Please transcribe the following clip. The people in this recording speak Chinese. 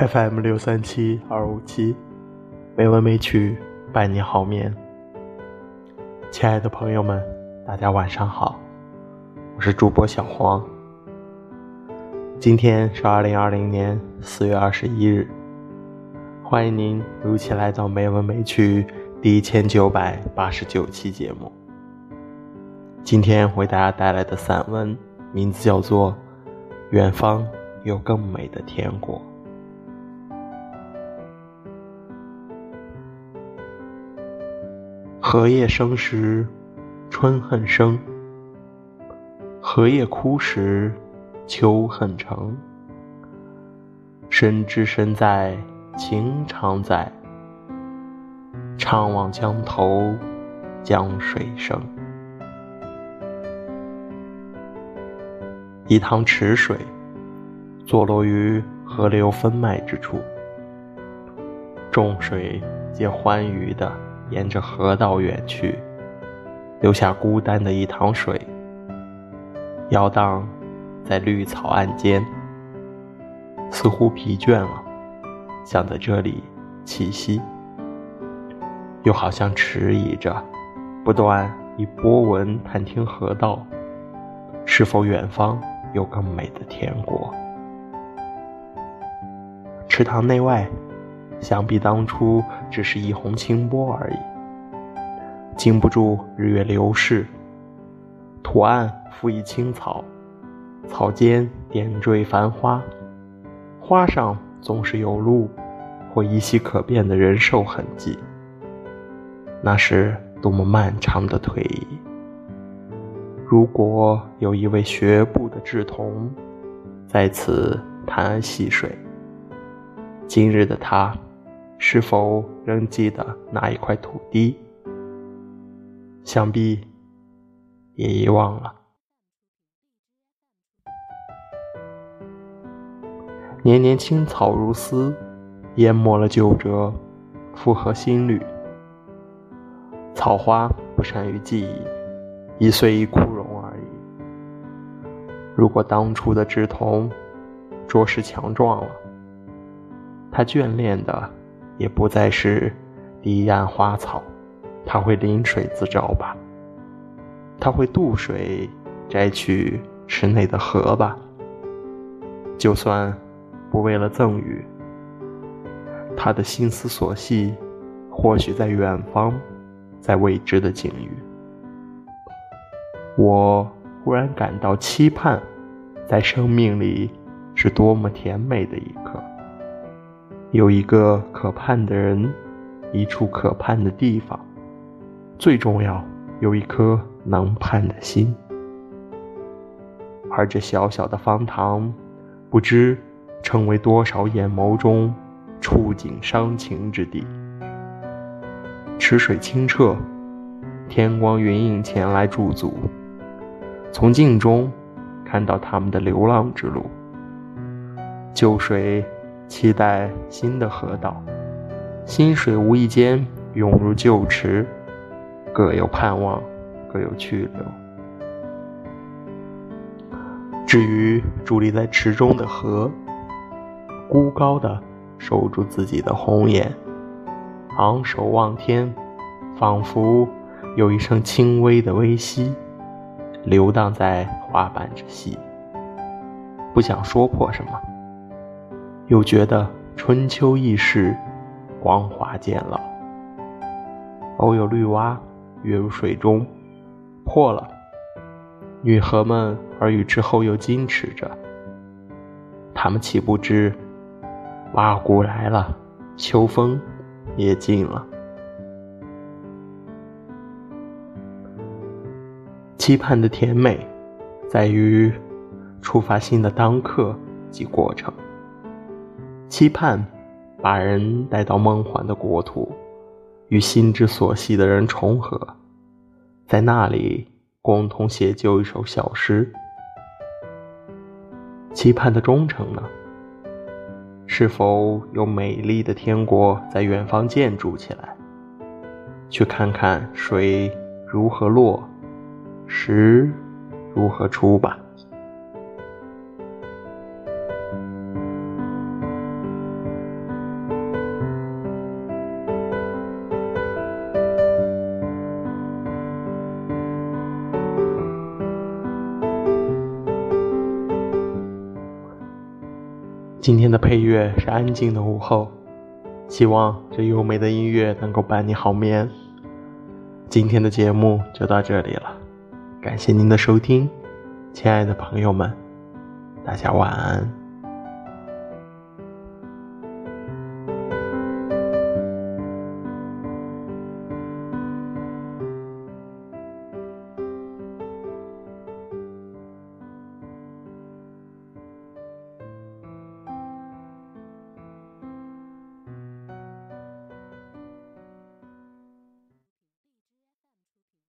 FM 六三七二五七，美文美曲伴你好眠。亲爱的朋友们，大家晚上好，我是主播小黄。今天是二零二零年四月二十一日，欢迎您如期来到美文美曲第一千九百八十九期节目。今天为大家带来的散文名字叫做《远方有更美的天国》。荷叶生时，春恨生；荷叶枯时，秋恨成。身之身在，情常在。怅望江头，江水声。一塘池水，坐落于河流分脉之处。众水皆欢愉的沿着河道远去，留下孤单的一塘水，摇荡在绿草岸间，似乎疲倦了，想在这里栖息，又好像迟疑着，不断以波纹探听河道是否远方。有更美的天国。池塘内外，想必当初只是一泓清波而已，经不住日月流逝。图案覆以青草，草间点缀繁花，花上总是有路或依稀可辨的人兽痕迹。那是多么漫长的退役！如果有一位学步的稚童在此谈安戏水，今日的他是否仍记得那一块土地？想必也遗忘了。年年青草如丝，淹没了旧辙，复合新绿。草花不善于记忆。一岁一枯荣而已。如果当初的稚童着实强壮了，他眷恋的也不再是堤岸花草，他会临水自照吧？他会渡水摘取池内的荷吧？就算不为了赠予，他的心思所系，或许在远方，在未知的境遇。我忽然感到期盼，在生命里是多么甜美的一刻。有一个可盼的人，一处可盼的地方，最重要，有一颗能盼的心。而这小小的方塘，不知成为多少眼眸中触景伤情之地。池水清澈，天光云影前来驻足。从镜中看到他们的流浪之路，旧水期待新的河道，新水无意间涌入旧池，各有盼望，各有去留。至于伫立在池中的河，孤高的守住自己的红颜，昂首望天，仿佛有一声轻微的微息。流荡在花瓣之隙，不想说破什么，又觉得春秋易逝，光华渐老。偶有绿蛙跃入水中，破了。女河们耳语之后又矜持着，他们岂不知蛙姑来了，秋风也尽了。期盼的甜美，在于触发心的当刻及过程。期盼把人带到梦幻的国土，与心之所系的人重合，在那里共同写就一首小诗。期盼的忠诚呢？是否有美丽的天国在远方建筑起来？去看看水如何落。石如何出吧？今天的配乐是安静的午后，希望这优美的音乐能够伴你好眠。今天的节目就到这里了，感谢您的收听，亲爱的朋友们，大家晚安。